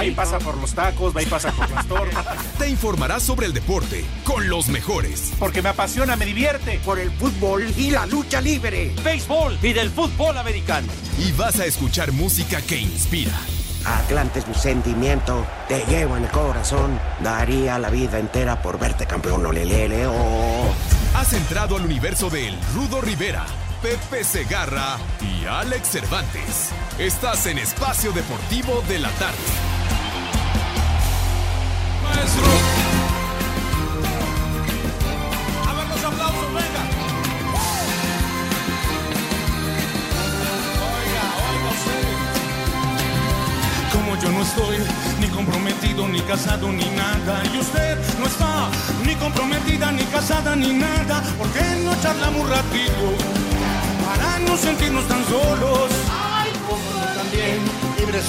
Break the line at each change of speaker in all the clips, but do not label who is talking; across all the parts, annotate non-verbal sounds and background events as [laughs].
Ahí pasa por los tacos, ahí pasa por las tortas. [laughs]
Te informarás sobre el deporte con los mejores.
Porque me apasiona, me divierte.
Por el fútbol y la lucha libre.
Béisbol y del fútbol americano.
Y vas a escuchar música que inspira.
Atlante es mi sentimiento, te llevo en el corazón. Daría la vida entera por verte campeón, olelele, oh.
Has entrado al universo de El Rudo Rivera, Pepe Segarra y Alex Cervantes. Estás en Espacio Deportivo de la Tarde.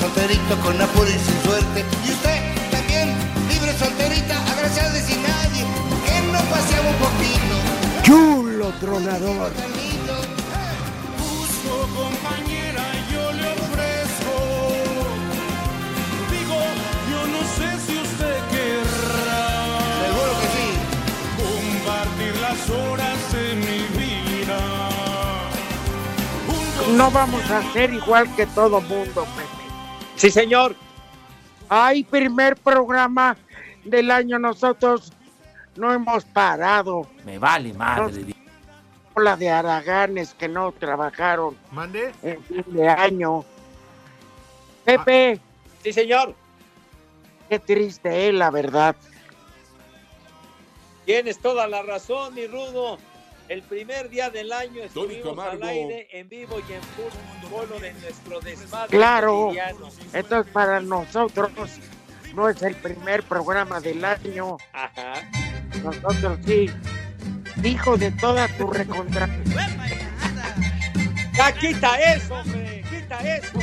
Solterito con apuro y sin suerte. Y usted también, libre solterita, agraciada y sin nadie. ¿Por qué no paseamos un poquito?
Chulo tronador.
Busco compañera, yo le ofrezco. Digo, yo no sé si usted querrá.
Seguro que sí.
Compartir las horas de mi vida.
No vamos a ser igual que todo mundo, Pepe.
Sí, señor.
Ay, primer programa del año nosotros no hemos parado.
Me vale madre.
La de Araganes que no trabajaron
¿Mande?
en fin de año. Pepe,
Sí, señor.
qué triste es la verdad.
Tienes toda la razón, mi rudo. El primer día del año estuvimos al aire en vivo y en fútbol de nuestro desmadre
Claro.
cotidiano.
Entonces para nosotros no es el primer programa del año.
Ajá.
Nosotros sí. Hijo de toda tu recontra.
Ya quita eso, hombre. Quita eso.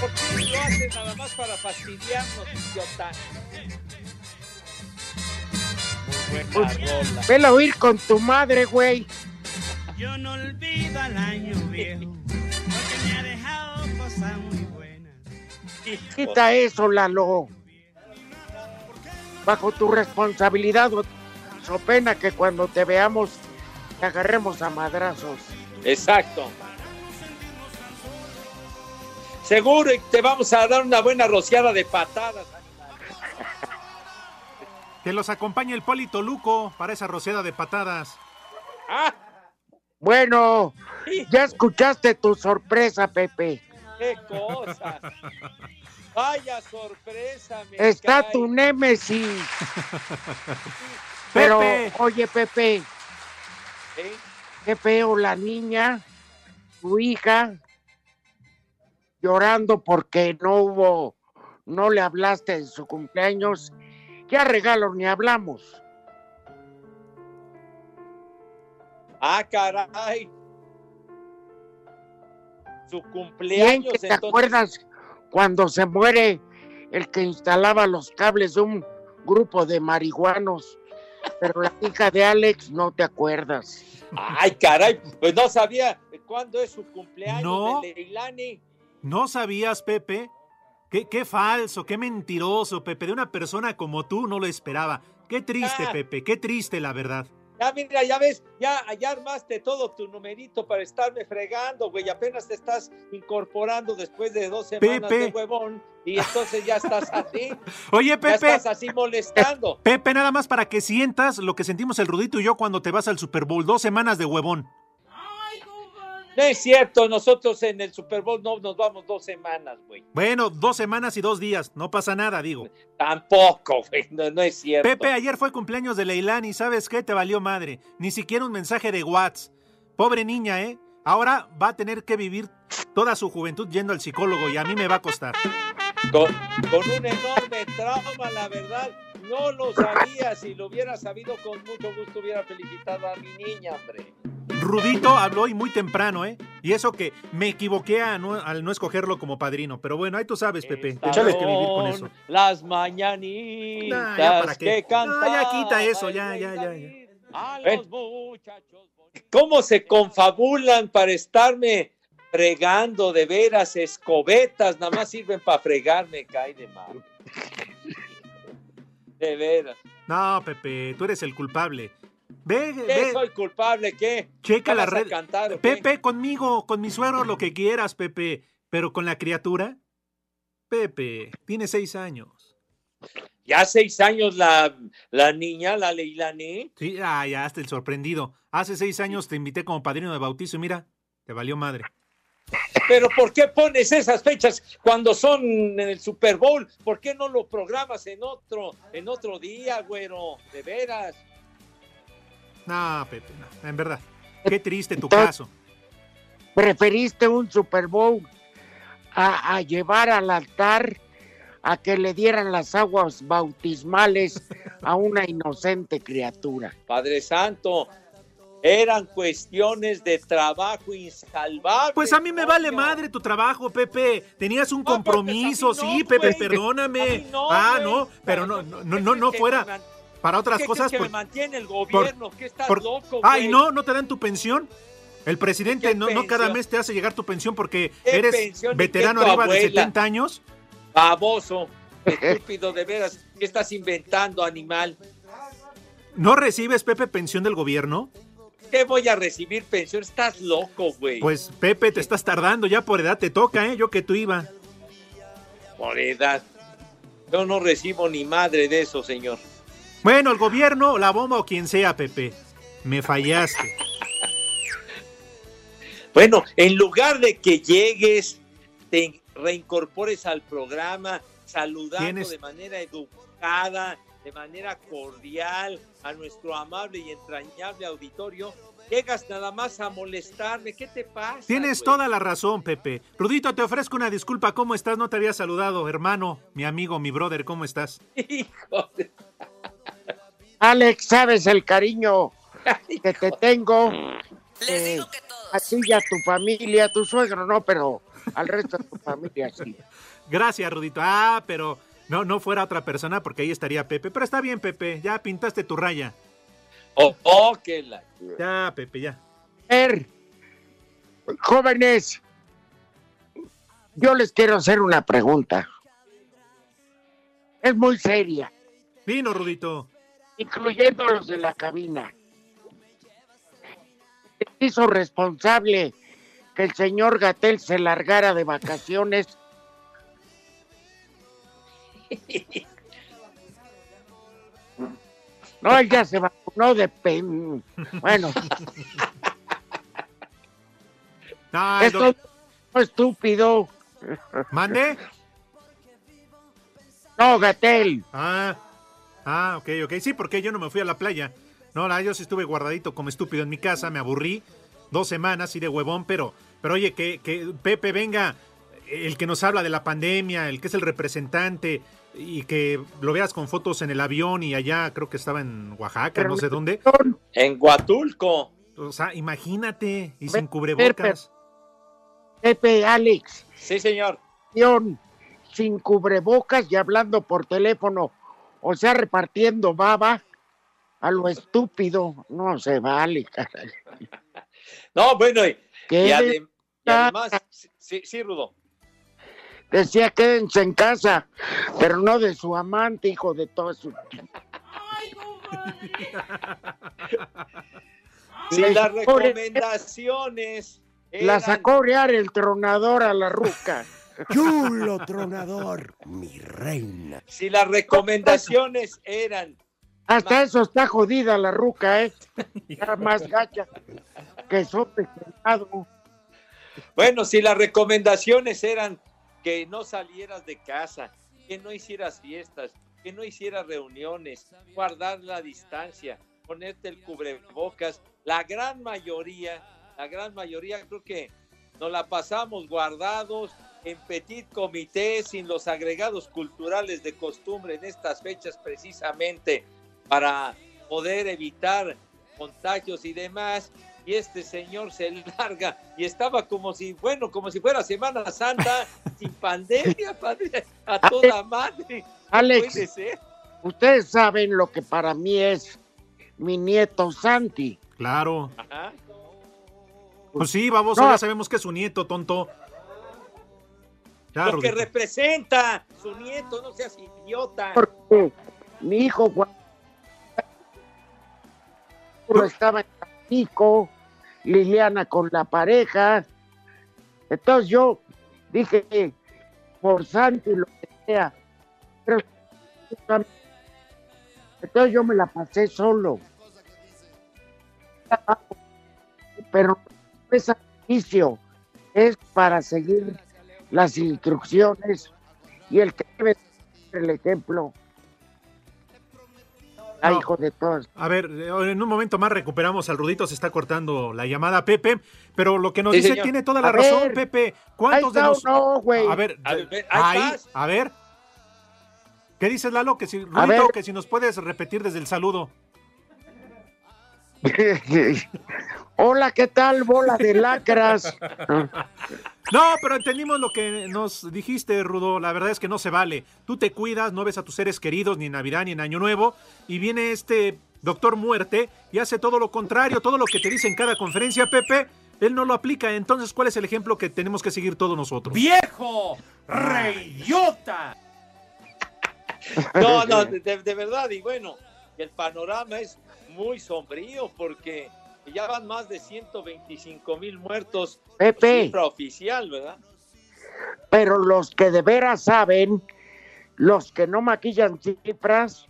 ¿Por qué lo haces nada más para fastidiarnos, idiota?
Pues. Vela a oír con tu madre, güey.
Yo no olvido al año viejo,
Quita eso, Lalo. Bajo tu responsabilidad, o so pena que cuando te veamos te agarremos a madrazos.
Exacto. Seguro y te vamos a dar una buena rociada de patadas.
Que los acompañe el Polito Luco para esa rociada de patadas.
¡Ah!
Bueno, ya escuchaste tu sorpresa, Pepe.
¡Qué cosa! Vaya sorpresa, me
Está
cae.
tu némesis. Pero,
Pepe.
oye, Pepe,
¿Eh?
qué feo la niña, tu hija, llorando porque no hubo, no le hablaste en su cumpleaños. Ya regalos ni hablamos.
¡Ah, caray! Su
Bien
cumpleaños,
que te
entonces.
acuerdas cuando se muere el que instalaba los cables de un grupo de marihuanos, pero la [laughs] hija de Alex no te acuerdas.
¡Ay, caray! Pues no sabía cuándo es su cumpleaños
No.
de Leilani.
¿No sabías, Pepe? Qué, qué falso, qué mentiroso, Pepe. De una persona como tú no lo esperaba. Qué triste,
Ah.
Pepe, qué triste, la verdad.
Ya, mira, ya ves, ya, ya armaste todo tu numerito para estarme fregando, güey. Apenas te estás incorporando después de dos semanas
Pepe.
de huevón y entonces ya estás así. [laughs]
Oye,
Ya
Pepe,
estás así molestando.
Pepe, nada más para que sientas lo que sentimos el Rudito y yo cuando te vas al Super Bowl. Dos semanas de huevón.
No es cierto, nosotros en el Super Bowl no nos vamos dos semanas, güey.
Bueno, dos semanas y dos días. No pasa nada, digo.
Tampoco, güey, no, no es cierto.
Pepe, ayer fue cumpleaños de Leilani. ¿Sabes qué? Te valió madre. Ni siquiera un mensaje de WhatsApp. Pobre niña, ¿eh? Ahora va a tener que vivir toda su juventud yendo al psicólogo y a mí me va a costar.
Con, con un enorme trauma, la verdad. No lo sabía. Si lo hubiera sabido, con mucho gusto hubiera felicitado a mi niña, hombre.
Rudito habló y muy temprano, ¿eh? Y eso que me equivoqué a no- al no escogerlo como padrino. Pero bueno, ahí tú sabes, Pepe. Tienes que vivir con eso.
Las mañanitas
Nah, ya para qué.
que
No,
cantaba
ya quita eso, ya, ya, ya,
David A
Ven.
los muchachos. ¿Cómo se confabulan para estarme fregando de veras, escobetas, nada más sirven para fregar, me cae de mal. [laughs] De veras.
No, Pepe, tú eres el culpable. Ve,
¿Qué
ve,
soy culpable? ¿Qué?
checa
¿Me
la red.
cantar?
Pepe, conmigo, con mi suegro, lo que quieras, Pepe. Pero con la criatura. Pepe, tiene seis años.
Ya seis años la, la niña, la Leilani.
Sí, ah, ya hasta el sorprendido. Hace seis años te invité como padrino de bautizo y mira, te valió madre.
Pero ¿por qué pones esas fechas cuando son en el Super Bowl? ¿Por qué no lo programas en otro, en otro día, güero? De veras.
No, Pepe, no, en verdad. Qué triste tu
Entonces-
caso.
Preferiste un Super Bowl a, a llevar al altar a que le dieran las aguas bautismales a una inocente criatura.
Padre Santo, eran cuestiones de trabajo insalvable.
Pues a mí me vale madre tu trabajo, Pepe. Tenías un
No, pues,
compromiso,
no,
sí, Pepe, perdóname.
No,
ah, no, pero no, no, no, no, no
¿Qué
fuera
que
para otras
¿Qué
cosas.
crees que
por-
me mantiene el gobierno? ¿Qué estás
por-
loco,
Ay, no, no te dan tu pensión. El presidente
¿Qué
no, no cada mes te hace llegar tu pensión porque
¿Qué
eres
pensión?
Veterano
que
arriba de
abuela.
70 años.
Baboso, [laughs] estúpido de veras. ¿Qué estás inventando, animal?
¿No recibes, Pepe, pensión del gobierno?
¿Qué voy a recibir pensión? Estás loco, güey.
Pues, Pepe, te estás tardando, ya por edad te toca, ¿eh? Yo que tú iba.
Por edad. Yo no recibo ni madre de eso, señor.
Bueno, el gobierno, la bomba o quien sea, Pepe. Me fallaste.
Bueno, en lugar de que llegues, te reincorpores al programa, saludando
Tienes-
de manera educada, de manera cordial a nuestro amable y entrañable auditorio, llegas nada más a molestarme. ¿Qué te pasa?
Tienes
güey?
toda la razón, Pepe. Rudito, te ofrezco una disculpa. ¿Cómo estás? No te había saludado, hermano, mi amigo, mi brother. ¿Cómo estás? [laughs]
Hijo de-
Alex, sabes el cariño que te tengo.
Les
eh,
digo que todos.
a ti y a tu familia, a tu suegro no, pero al resto de tu familia sí. [laughs]
Gracias, Rudito. Ah, pero no, no fuera otra persona porque ahí estaría Pepe. Pero está bien, Pepe. Ya pintaste tu raya.
Oh, oh, que la...
Ya, Pepe, ya.
A ver, jóvenes, yo les quiero hacer una pregunta. Es muy seria,
Vino, Rudito.
Incluyendo los de la cabina. ¿Se hizo responsable que el señor Gatel se largara de vacaciones? No, él ya se vacunó de pen. Bueno,
No,
esto
doc-
no es estúpido.
¿Mande?
No, Gatel.
Ah, ah, ok, ok. Sí, porque yo no me fui a la playa. No, la, yo sí estuve guardadito como estúpido en mi casa, me aburrí dos semanas y de huevón, pero, pero oye, que, que Pepe venga, el que nos habla de la pandemia, el que es el representante, y que lo veas con fotos en el avión y allá creo que estaba en Oaxaca,
Pero
no sé dónde.
En Huatulco.
O sea, imagínate, y sin cubrebocas.
Pepe, Alex,
Sí, señor.
Sin cubrebocas y hablando por teléfono, o sea, repartiendo baba a lo estúpido. No se vale, caray. [laughs]
No, bueno, y,
¿Qué
y adem- y además, sí, sí, Rudo.
Decía quédense en casa, pero no de su amante, hijo de todo su...
Si
Le
las
sacó-
recomendaciones
La
eran-
sacó a orear el tronador a la ruca.
Chulo tronador, mi reina.
si las recomendaciones eran
Hasta eso está jodida la ruca, ¿eh? Está [laughs] más gacha que sope.
Bueno, si las recomendaciones eran que no salieras de casa, que no hicieras fiestas, que no hicieras reuniones, guardar la distancia, ponerte el cubrebocas, la gran mayoría, la gran mayoría creo que nos la pasamos guardados en petit comité sin los agregados culturales de costumbre en estas fechas precisamente para poder evitar contagios y demás y este señor se larga y estaba como si, bueno, como si fuera Semana Santa, [laughs] sin pandemia, padre, a toda madre.
Alex. Ustedes saben lo que para mí es mi nieto Santi.
Claro.
Ajá.
Pues sí, baboso,
No.
ya sabemos que es su nieto, tonto. Ya,
Lo que representa su nieto, no seas idiota.
porque mi hijo Juan estaba en Tampico, Liliana con la pareja. Entonces yo dije, por santo y lo que sea. Pero, entonces yo me la pasé solo. Pero no es sacrificio, es para seguir las instrucciones y el que debe ser el ejemplo. Ay,
No.
hijo de todos.
A ver, eh, en un momento más recuperamos al Rudito, se está cortando la llamada Pepe, pero lo que nos
Sí,
dice
señor.
tiene toda la
A
razón,
ver.
Pepe. ¿Cuántos de los
no, güey.
A ver,
A ver, ahí
a ver. ¿Qué dices, Lalo? Que si,
A
Rudito,
ver.
que si nos puedes repetir desde el saludo. [laughs]
Hola, ¿qué tal, bola de lacras? [laughs]
No, pero entendimos lo que nos dijiste, Rudo. La verdad es que no se vale. Tú te cuidas, no ves a tus seres queridos ni en Navidad ni en Año Nuevo. Y viene este doctor muerte y hace todo lo contrario, todo lo que te dice en cada conferencia, Pepe. Él no lo aplica. Entonces, ¿cuál es el ejemplo que tenemos que seguir todos nosotros?
¡Viejo! ¡Reyota!
No, no, de, de verdad, y bueno, el panorama es muy sombrío porque ya van más de 125 mil muertos,
Pepe,
cifra oficial, ¿verdad?
pero los que de veras saben, los que no maquillan cifras,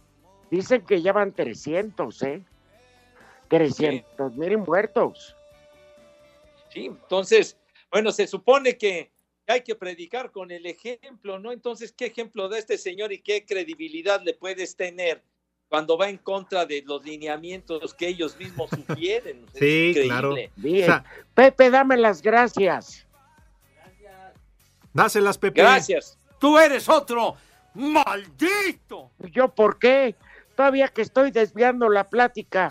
dicen que ya van 300, ¿eh? 300 mil muertos.
Sí, entonces, bueno, se supone que hay que predicar con el ejemplo, ¿no? Entonces, ¿qué ejemplo da este señor y qué credibilidad le puedes tener cuando va en contra de los lineamientos que ellos mismos sugieren? [laughs] Es
Sí,
increíble.
claro.
Bien.
O sea,
Pepe, dame las gracias.
dáselas, Pepe.
Gracias.
¡Tú eres otro maldito!
¿Yo por qué? Todavía que estoy desviando la plática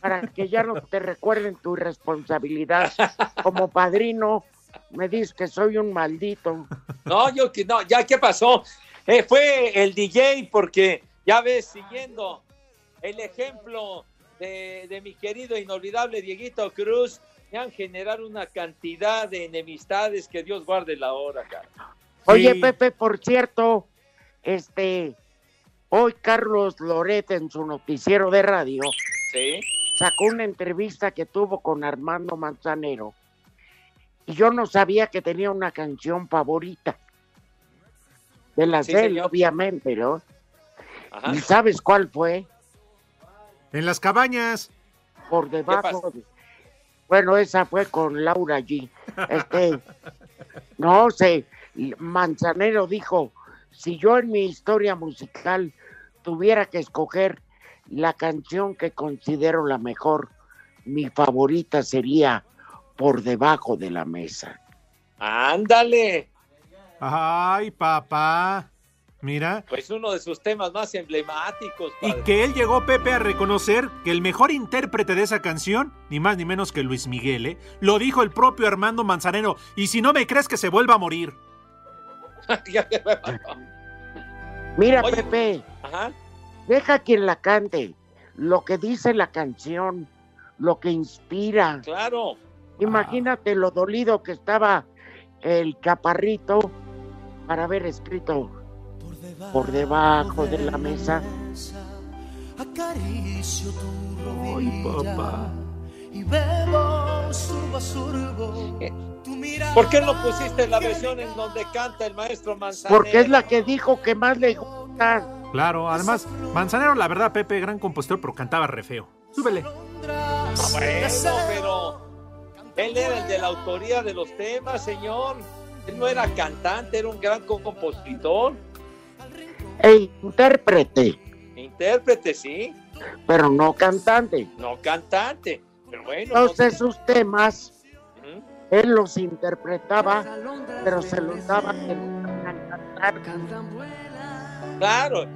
para que ya no te recuerden tu responsabilidad. [laughs] Como padrino, me dices que soy un maldito.
No, yo que no, ya qué pasó. Eh, fue el DJ porque ya ves, siguiendo el ejemplo de, de mi querido e inolvidable Dieguito Cruz, me han generado una cantidad de enemistades que Dios guarde la hora, cara.
Oye,
Sí.
Pepe, por cierto, este, hoy Carlos Loret en su noticiero de radio
Sí.
sacó una entrevista que tuvo con Armando Manzanero y yo no sabía que tenía una canción favorita de las
Sí,
de él,
señor.
obviamente, ¿no?
Ajá.
¿Y sabes cuál fue?
En las cabañas.
Por debajo. de- Bueno, esa fue con Laura G. Este, no sé, Manzanero dijo, si yo en mi historia musical tuviera que escoger la canción que considero la mejor, mi favorita sería Por debajo de la mesa.
Ándale.
Ay, papá. Mira.
Pues uno de sus temas más emblemáticos,
Y que él llegó, Pepe, a reconocer que el mejor intérprete de esa canción, ni más ni menos que Luis Miguel, ¿eh? lo dijo el propio Armando Manzanero. Y si no me crees que se vuelva a morir. [laughs]
Mira,
Oye.
Pepe,
Ajá.
deja quien la cante, lo que dice la canción, lo que inspira.
Claro.
Imagínate lo dolido que estaba el chaparrito para haber escrito por debajo de la mesa.
Acaricio tu rodilla
papá.
y bebo sorbo tu mirada.
¿Por qué no pusiste la versión en donde canta el maestro Manzanero?
Porque es la que dijo que más le gusta.
Claro, además, Manzanero, la verdad, Pepe, gran compositor, pero cantaba re feo. Súbele.
Ah, Bueno, pero él era el de la autoría de los temas, señor. Él no era cantante, era un gran compositor.
E intérprete,
Intérprete, sí,
pero no cantante.
no cantante. Pero bueno,
Entonces sus temas,
no-
él los interpretaba, pero se los daba a cantar.
claro.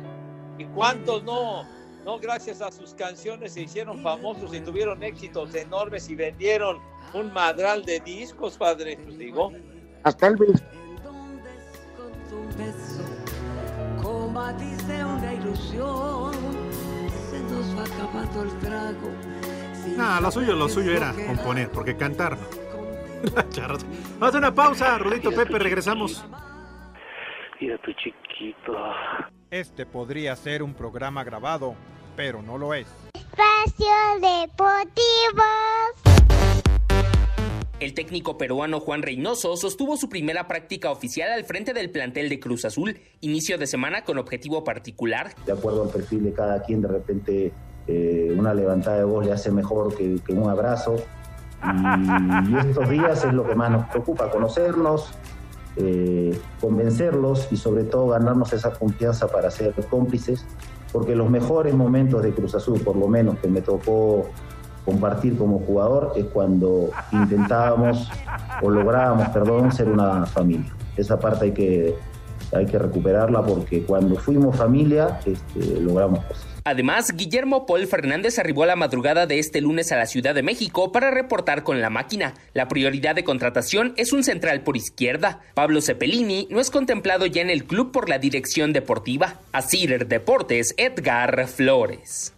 ¿Y cuántos no? No, gracias a sus canciones se hicieron famosos y tuvieron éxitos enormes y vendieron un madral de discos, padre. Pues digo,
Hasta
Combatice una ilusión, se nos va acabando el trago.
No, lo suyo, lo suyo era componer, porque cantar. [laughs] Vamos a una pausa, Rudito Pepe, regresamos.
Mira tu chiquito.
Este podría ser un programa grabado, pero no lo es.
Espacio Deportivo.
El técnico peruano Juan Reynoso sostuvo su primera práctica oficial al frente del plantel de Cruz Azul, inicio de semana con objetivo particular.
De acuerdo al perfil de cada quien, de repente eh, una levantada de voz le hace mejor que, un abrazo. Y estos días es lo que más nos preocupa, conocernos, eh, convencerlos y sobre todo ganarnos esa confianza para ser cómplices, porque los mejores momentos de Cruz Azul, por lo menos que me tocó compartir como jugador, es cuando intentábamos o lográbamos, perdón, ser una familia. Esa parte hay que, hay que recuperarla porque cuando fuimos familia este, logramos cosas.
Además, Guillermo Paul Fernández arribó a la madrugada de este lunes a la Ciudad de México para reportar con la máquina. La prioridad de contratación es un central por izquierda. Pablo Cepelini no es contemplado ya en el club por la dirección deportiva. Asir Deportes, Edgar Flores.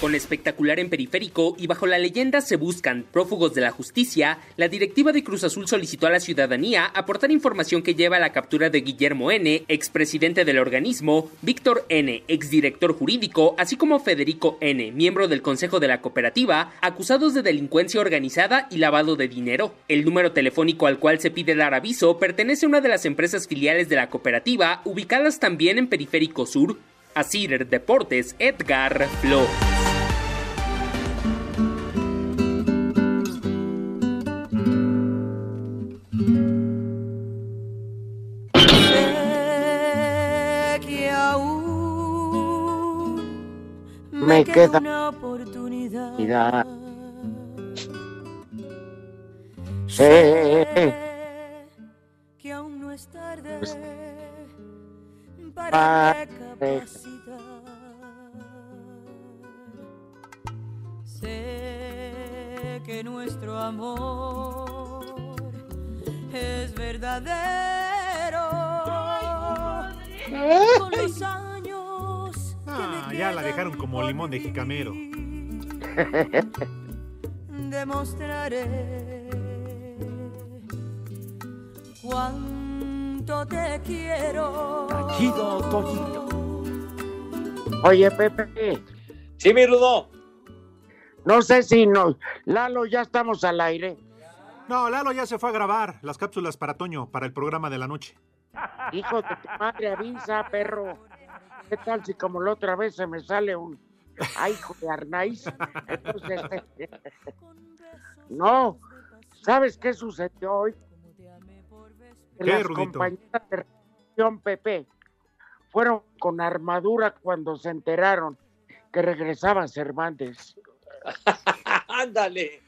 Con espectacular en periférico y bajo la leyenda se buscan prófugos de la justicia, la directiva de Cruz Azul solicitó a la ciudadanía aportar información que lleva a la captura de Guillermo N., expresidente del organismo, Víctor N., exdirector jurídico, así como Federico N., miembro del Consejo de la Cooperativa, acusados de delincuencia organizada y lavado de dinero. El número telefónico al cual se pide dar aviso pertenece a una de las empresas filiales de la cooperativa, ubicadas también en Periférico Sur. Asir Deportes, Edgar Flo.
Una oportunidad.
Sé
que aún no es tarde
Pues,
para recapacitar. Sé que nuestro amor es verdadero. Con los años
Ah, ya la dejaron como limón de jicamero. [laughs]
demostraré cuánto te quiero.
Oye, Pepe.
Sí, mi Rudo.
No sé si no. Lalo, ya estamos al aire.
No, Lalo ya se fue a grabar las cápsulas para Toño, para el programa de la noche.
Hijo de tu madre, avisa, perro. ¿Qué tal si como la otra vez se me sale un ay, hijo de Arnaiz? Entonces, [laughs] no. ¿Sabes qué sucedió hoy? Que
¿Qué,
Las
Rudito?
compañeras de Pepe fueron con armadura cuando se enteraron que regresaba Cervantes. [laughs]
Ándale.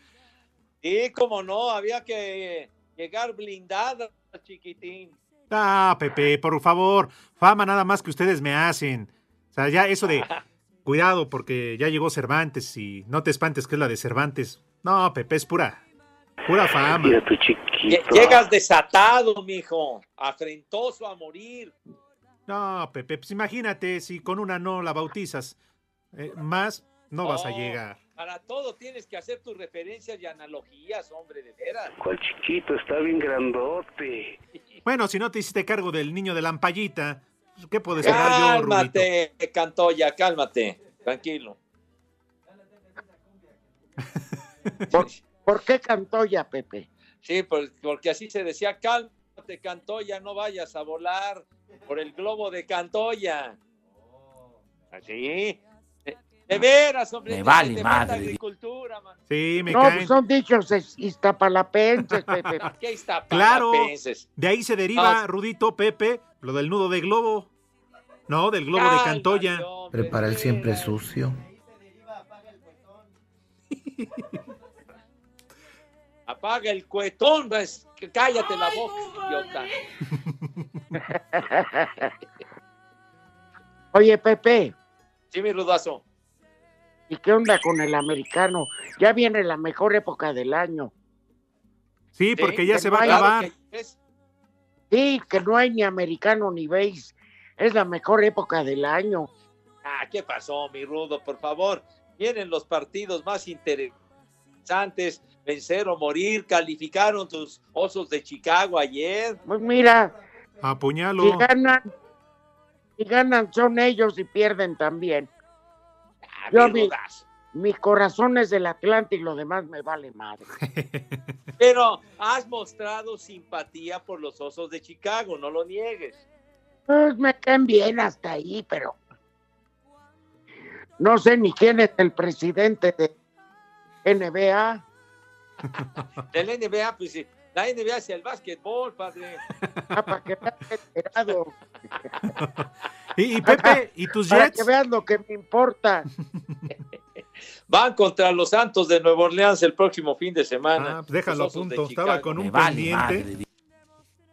Sí, como no, había que llegar blindada, chiquitín.
Ah, Pepe, por favor, fama nada más que ustedes me hacen. O sea, ya eso de [laughs] cuidado porque ya llegó Cervantes y no te espantes que es la de Cervantes. No, Pepe, es pura, pura fama.
Mira tu chiquito.
Lle- Llegas desatado, mijo, afrentoso a morir.
No, Pepe, pues imagínate si con una no la bautizas, eh, más no vas a
No,
llegar.
Para todo tienes que hacer tus referencias y analogías, hombre, de veras.
¿Cuál chiquito? Está bien grandote. [laughs]
Bueno, si no te hiciste cargo del niño de la ampallita, pues, ¿qué puedo esperar yo?
Cálmate, Cantoya, cálmate. Tranquilo.
¿Por, por qué Cantoya, Pepe?
Sí, pues, porque así se decía, cálmate, Cantoya, no vayas a volar por el globo de Cantoya. Así. De, veras, hombre.
Me vale
te
madre.
agricultura, man.
Sí, me
No,
caen.
pues son dichos es- iztapalapenses, Pepe. [laughs]
Aquí está,
Claro, de ahí se deriva,
No.
Rudito, Pepe, lo del nudo de globo. No, del globo de Cantoya.
hombre,
Prepara el
de
siempre
veras.
sucio.
Apaga el cuetón, pues, que cállate la boca, idiota. [laughs]
Oye, Pepe,
Sí, mi rudazo.
¿Y qué onda con el americano? Ya viene la mejor época del año.
Sí, porque ya
que
se
no
va a acabar.
Sí, que no hay ni americano ni beis. Es la mejor época del año.
Ah, ¿qué pasó, mi rudo? Por favor, vienen los partidos más interesantes antes, vencer o morir. Calificaron tus osos de Chicago ayer.
Pues mira,
Apuñalo.
si ganan, si ganan son ellos y pierden también. Yo, mi, mi corazón es del Atlante y lo demás me vale madre. [laughs]
Pero has mostrado simpatía por los osos de Chicago, no lo niegues.
Pues me caen bien hasta ahí, pero no sé ni quién es el presidente de NBA. [laughs]
Del NBA, pues sí, la NBA es el básquetbol, padre.
Ah, para que veas enterado. [laughs]
Y, y Pepe, ¿y tus
Para
Jets?
que veas lo que me importa. [laughs]
Van contra los Santos de Nueva Orleans el próximo fin de semana.
Ah, pues déjalo a punto. Estaba con un pendiente.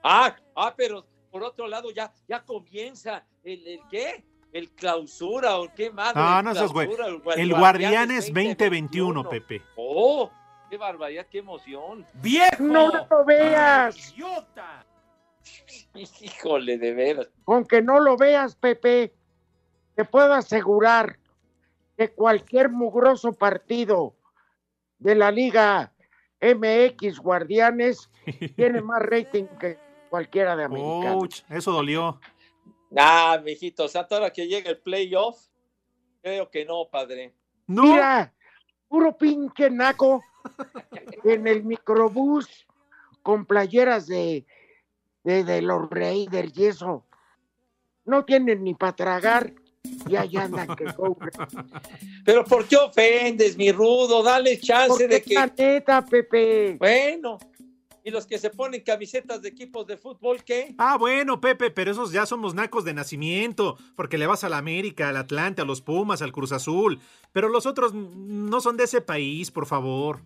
Ah, ah, pero por otro lado ya, ya comienza el, el qué? El clausura o qué más.
Ah, no seas güey. El Guardianes 2021, Pepe.
Oh, qué barbaridad, qué emoción.
¡Viejo! ¡No lo veas! [laughs]
Híjole, de veras.
Con que no lo veas, Pepe, te puedo asegurar que cualquier mugroso partido de la Liga MX Guardianes [laughs] tiene más rating que cualquiera de.
Ouch, eso dolió.
Ah, mijito, o sea, ahora que llega el playoff, creo que no, padre.
Mira, puro pinche naco en el microbús con playeras de, de, de los Raiders y eso. No tienen ni para tragar y allá andan que cobran.
Pero ¿por qué ofendes, mi rudo? Dale chance de que.
la neta, Pepe.
Bueno, ¿y los que se ponen camisetas de equipos de fútbol qué?
Ah, bueno, Pepe, pero esos ya somos nacos de nacimiento, porque le vas a la América, al Atlante, a los Pumas, al Cruz Azul. Pero los otros no son de ese país, por favor.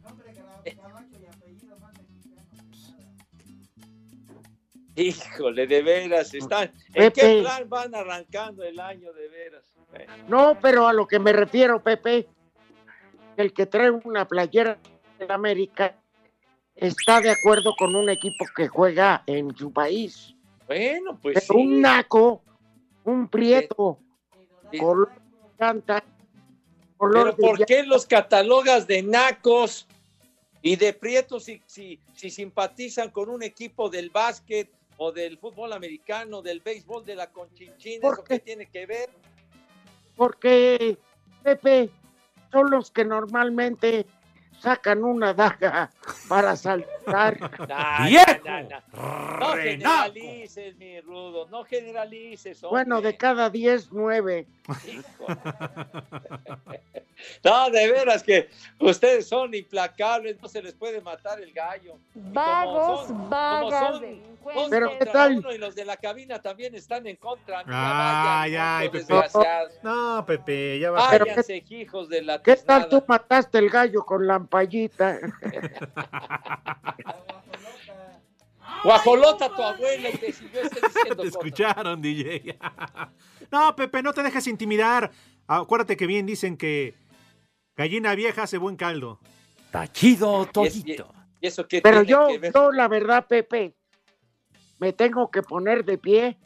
Híjole, de veras, están. ¿En qué plan van arrancando el año de veras?
No, pero a lo que me refiero, Pepe, el que trae una playera de América está de acuerdo con un equipo que juega en su país.
Bueno, pues
Pero
sí.
un naco, un prieto, color canta, color
Pero
de
¿por qué los catalogas de nacos y de prietos si, si, si simpatizan con un equipo del básquet o del fútbol americano, del béisbol, de la conchinchina?
¿Por
¿Eso qué tiene que ver?
porque Pepe son los que normalmente sacan una daga para saltar. [laughs]
Nah,
¡Viejo!
nah, nah, nah. No generalices, mi rudo, no generalices. hombre.
Bueno, de cada 10, 9. [laughs]
No, de veras que ustedes son implacables, no se les puede matar el gallo.
Vagos,
son- como
vagas,
son
Pero,
contra
¿qué tal?
uno y los de la cabina también están en contra.
Ay, ay,
los
Pepe. No, Pepe, ya va.
Váyanse, hijos de la
¿Qué tal tú mataste el gallo con la ampallita? [laughs]
Guajolota tu abuela y te siguió diciendo
Te
cosas.
escucharon, DJ. [laughs] No, Pepe, no te dejes intimidar. Acuérdate que bien dicen que gallina vieja hace buen caldo.
Tachido
Y es- y- y eso qué
Pero yo,
que ver?
yo, la verdad, Pepe, me tengo que poner de pie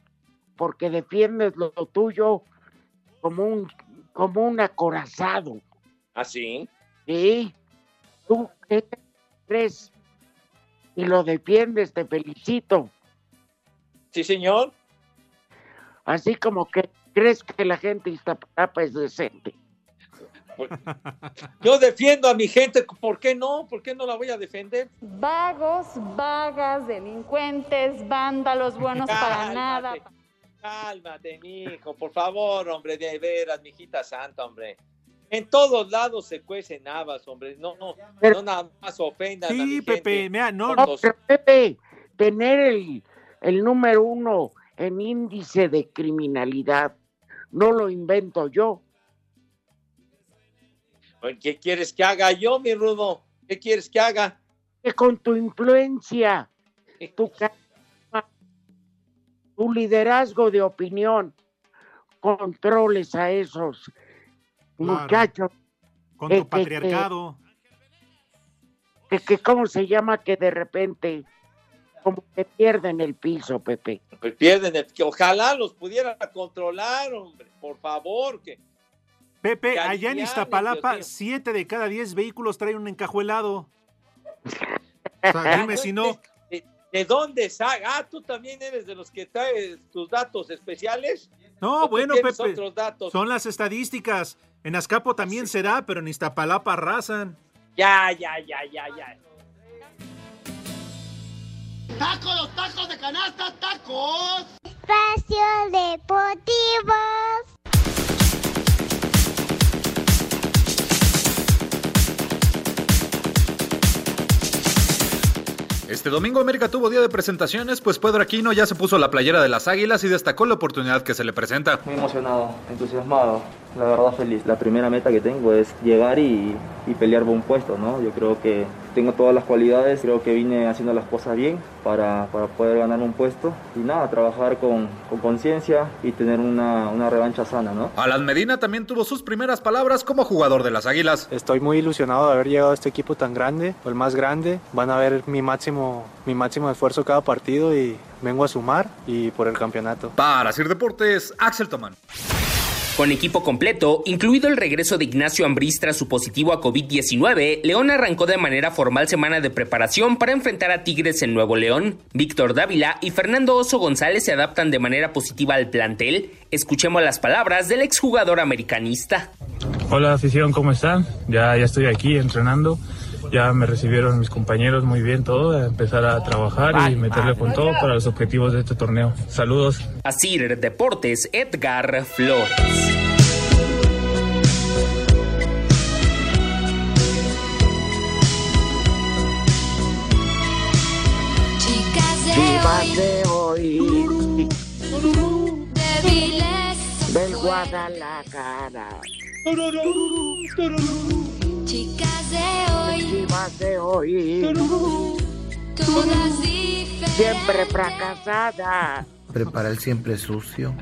porque defiendes lo tuyo como un, como un acorazado.
¿Ah, sí?
¿Sí? ¿Tú qué crees? Y lo defiendes, te felicito.
Sí, señor.
Así como que crees que la gente de Iztapalapa es decente.
Yo defiendo a mi gente, ¿por qué no? ¿Por qué no la voy a defender?
Vagos, vagas, delincuentes, vándalos, buenos para nada.
Cálmate, mijo, por favor, hombre, de veras, mijita santa, hombre. En todos lados se cuecen habas, hombre. No, no, no nada más ofendan a mi
Sí,
gente.
Pepe, mira, no.
No, pero Pepe, tener el, el número uno en índice de criminalidad no lo invento yo.
¿Qué quieres que haga yo, mi rudo? ¿Qué quieres que haga?
Que con tu influencia, tu, [laughs] carisma, tu liderazgo de opinión, controles a esos
Claro.
muchachos.
Con tu patriarcado.
Que, que, ¿cómo se llama? Que de repente, como que pierden el piso, Pepe.
Pues pierden el... Que ojalá los pudiera controlar, hombre. Por favor, que...
Pepe,
que
allá en Iztapalapa,
Dios mío.
siete de cada diez vehículos traen un encajuelado. [laughs] O sea, dime si no.
¿De, de dónde saca? Ah, tú también eres de los que traes tus datos especiales.
No,
¿O tú
bueno, Pepe.
otros datos?
Son las estadísticas. En Azcapo también será, pero en Iztapalapa arrasan.
Ya, ya, ya, ya, ya.
¡Tacos, los tacos de canasta, tacos!
Espacio Deportivo.
Este domingo América tuvo día de presentaciones, pues Pedro Aquino ya se puso la playera de las Águilas y destacó la oportunidad que se le presenta.
Muy emocionado, entusiasmado, la verdad feliz. La primera meta que tengo es llegar y, y pelear por un puesto, ¿no? Yo creo que tengo todas las cualidades, creo que vine haciendo las cosas bien para, para poder ganar un puesto y nada, trabajar con con conciencia y tener una, una revancha sana, ¿no?
Alan Medina también tuvo sus primeras palabras como jugador de las Águilas.
Estoy muy ilusionado de haber llegado a este equipo tan grande, o el más grande. Van a ver mi máximo, mi máximo esfuerzo cada partido y vengo a sumar y por el campeonato.
Para Sir Deportes, Axel Tomán.
Con equipo completo, incluido el regreso de Ignacio Ambriz tras su positivo a COVID-19, León arrancó de manera formal semana de preparación para enfrentar a Tigres en Nuevo León. Víctor Dávila y Fernando Oso González se adaptan de manera positiva al plantel. Escuchemos las palabras del exjugador americanista.
Hola afición, ¿cómo están? Ya, ya estoy aquí entrenando. Ya me recibieron mis compañeros muy bien todo, a empezar a trabajar y meterle con todo para los objetivos de este torneo. Saludos.
Asir Deportes, Edgar Flores.
Chivas de hoy. Del Guadalajara.
De hoy,
Chivas de hoy.
todas diferentes.
Siempre fracasada.
Prepara el siempre sucio.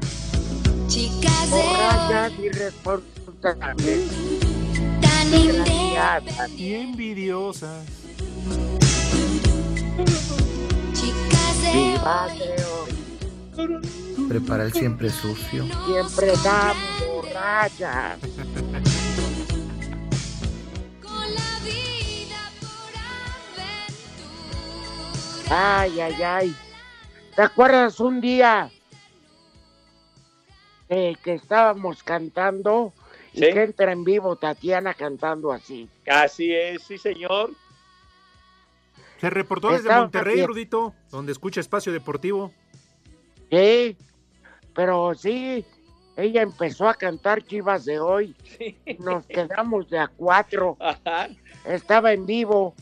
Chicas de
Borrachas
hoy,
irresponsables.
tan
Desgraciadas.
Y envidiosas.
Chicas de
Chivas de hoy.
Prepara el siempre sucio.
Siempre tan borrachas. Ay, ay, ay. ¿Te acuerdas un día eh, que estábamos cantando y
Sí.
que entra en vivo Tatiana cantando así?
Así es, sí, señor.
Se reportó desde
Estaba
Monterrey,
bien.
Rudito, donde escucha Espacio Deportivo.
Sí, pero sí, ella empezó a cantar Chivas de hoy. Nos quedamos de a cuatro. [laughs]
Ajá.
Estaba en vivo.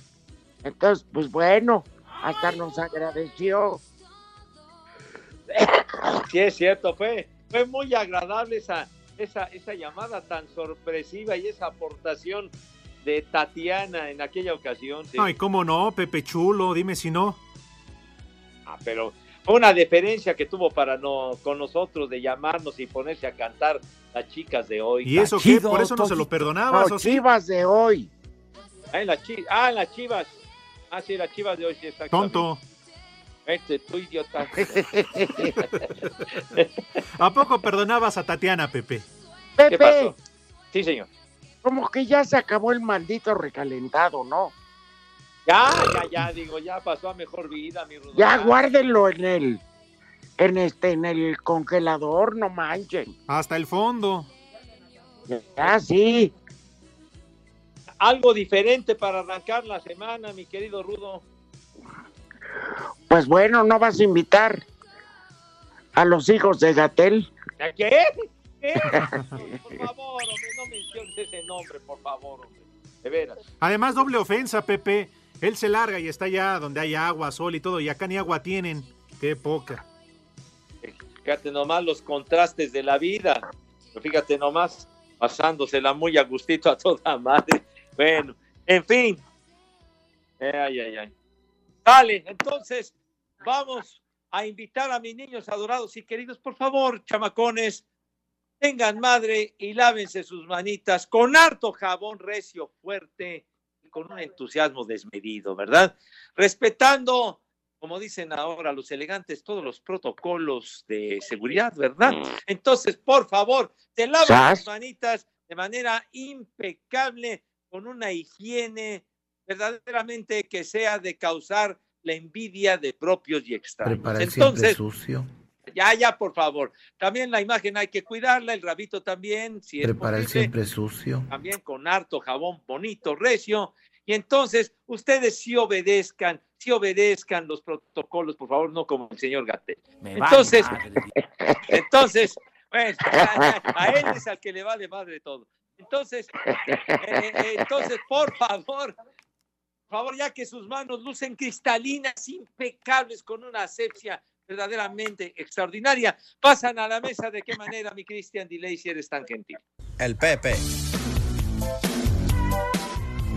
Entonces, pues bueno, hasta nos agradeció.
Sí, es cierto, fue, fue muy agradable esa, esa, esa llamada tan sorpresiva y esa aportación de Tatiana en aquella ocasión. sí.
Ay, cómo no, Pepe Chulo, dime si no.
Ah, pero fue una deferencia que tuvo para no con nosotros de llamarnos y ponerse a cantar las chicas de hoy.
¿Y eso qué? Por eso no se lo perdonabas,
No,
¿o sí?
Chivas de hoy.
Ah, en las chi- ah, en las chivas. Ah, sí, las chivas de hoy, sí, exactamente.
Tonto.
Este, tú idiota. [laughs]
¿A poco perdonabas a Tatiana, Pepe?
Pepe,
pasó? Sí, señor.
como que ya se acabó el maldito recalentado, ¿no?
Ya, ya, ya, digo, ya pasó a mejor vida, mi Rudo.
Ya guárdenlo en el, en este, en el congelador, no manchen.
Hasta el fondo.
Ya sí.
Algo diferente para arrancar la semana, mi querido Rudo.
Pues bueno, no vas a invitar a los hijos de Gatel.
¿A qué? ¿Qué? [laughs] Por favor, hombre, no menciones ese nombre, por favor, hombre. De veras.
Además, doble ofensa, Pepe. Él se larga y está allá donde hay agua, sol y todo, y acá ni agua tienen. Qué poca.
Fíjate nomás los contrastes de la vida. Fíjate nomás, pasándosela muy a gustito a toda madre. Bueno, en fin. Eh, Ay, ay, ay. Dale, entonces vamos a invitar a mis niños adorados y queridos, por favor, chamacones, tengan madre y lávense sus manitas con harto jabón recio, fuerte y con un entusiasmo desmedido, ¿verdad? Respetando, como dicen ahora los elegantes, todos los protocolos de seguridad, ¿verdad? Entonces, por favor, te lavan sus manitas de manera impecable, con una higiene verdaderamente que sea de causar la envidia de propios y extraños.
Prepara el siempre
Entonces,
sucio.
ya, ya, por favor. También la imagen hay que cuidarla, el rabito también, si es
Prepara el
posible,
siempre sucio.
también con harto jabón bonito, recio. Y entonces, ustedes sí obedezcan, sí obedezcan los protocolos, por favor, no como el señor Gatel.
Vale
Entonces, [laughs] entonces, bueno, a, a él es al que le vale madre todo. Entonces, eh, eh, entonces, por favor, por favor, ya que sus manos lucen cristalinas, impecables, con una asepsia verdaderamente extraordinaria, pasan a la mesa. ¿De qué manera, mi Cristian Delay, si eres tan gentil?
El Pepe.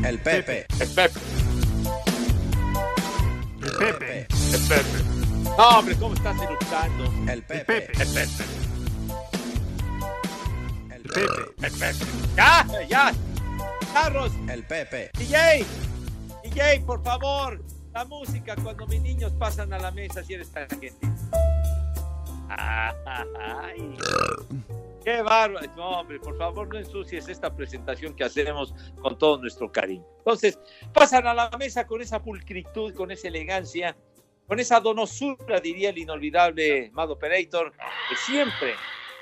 El Pepe.
El Pepe.
El Pepe.
El Pepe. No, hombre, ¿cómo estás eructando?
El Pepe.
El Pepe.
El
Pepe.
El Pepe. Ya, ya. Carlos,
El Pepe.
DJ, DJ, por favor, la música cuando mis niños pasan a la mesa, si eres tan gentil. Ay, qué bárbaro. No, hombre, por favor, no ensucies esta presentación que hacemos con todo nuestro cariño. Entonces, pasan a la mesa con esa pulcritud, con esa elegancia, con esa donosura, diría el inolvidable Mad Operator, que siempre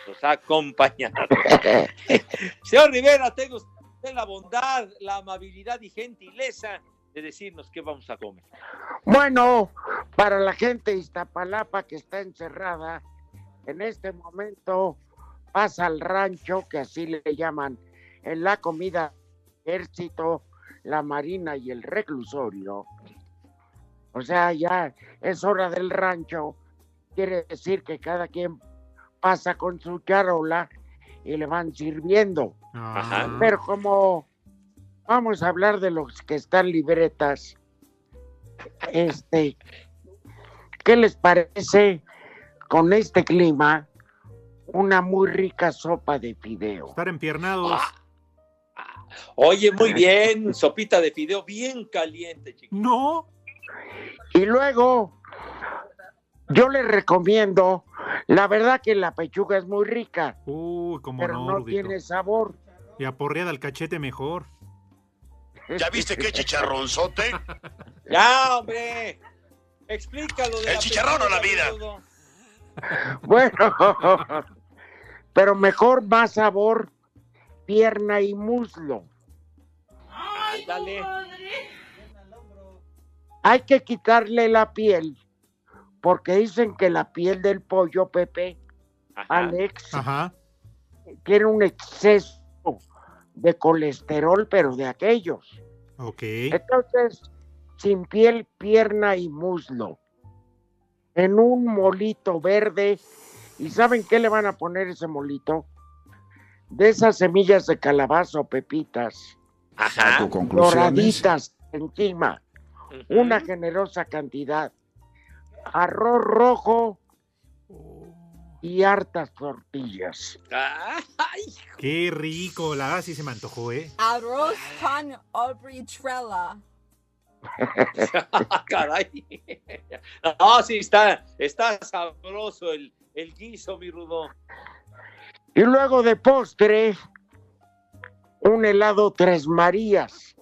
nos ha acompañado. [laughs] Señor Rivera, tengo usted la bondad, la amabilidad y gentileza de decirnos qué vamos a comer.
Bueno, para la gente de Iztapalapa que está encerrada, en este momento pasa al rancho, que así le llaman, en la comida ejército, la marina y el reclusorio. O sea, ya es hora del rancho. Quiere decir que cada quien pasa con su charola y le van sirviendo.
Ajá.
Pero como vamos a hablar de los que están libretas, este, ¿qué les parece con este clima? Una muy rica sopa de fideo.
Estar empiernados.
Oye, muy bien, sopita de fideo bien caliente, chiquito.
No.
Y luego, yo les recomiendo, la verdad que la pechuga es muy rica,
Uy, cómo
pero
no,
tiene sabor.
Y aporreada al cachete mejor.
¿Ya viste qué chicharronzote? [laughs]
Ya, hombre. Explícalo de
El
la
chicharrón o la vida.
Bueno, [laughs] pero mejor más sabor, pierna y muslo.
Ándale.
Hay que quitarle la piel, porque dicen que la piel del pollo, Pepe, Alex,
Ajá.
tiene un exceso de colesterol, pero de aquellos.
Ok.
Entonces, sin piel, pierna y muslo, en un molito verde. ¿Y saben qué le van a poner ese molito? De esas semillas de calabaza o pepitas,
Ajá.
Doraditas encima, una generosa cantidad, arroz rojo y hartas tortillas.
Ay,
Qué rico. La verdad sí se me antojó, ¿eh?
Arroz con obritrella. [laughs]
caray. No, sí, está, está sabroso el, el guiso, mi rudo.
Y luego de postre, un helado Tres Marías,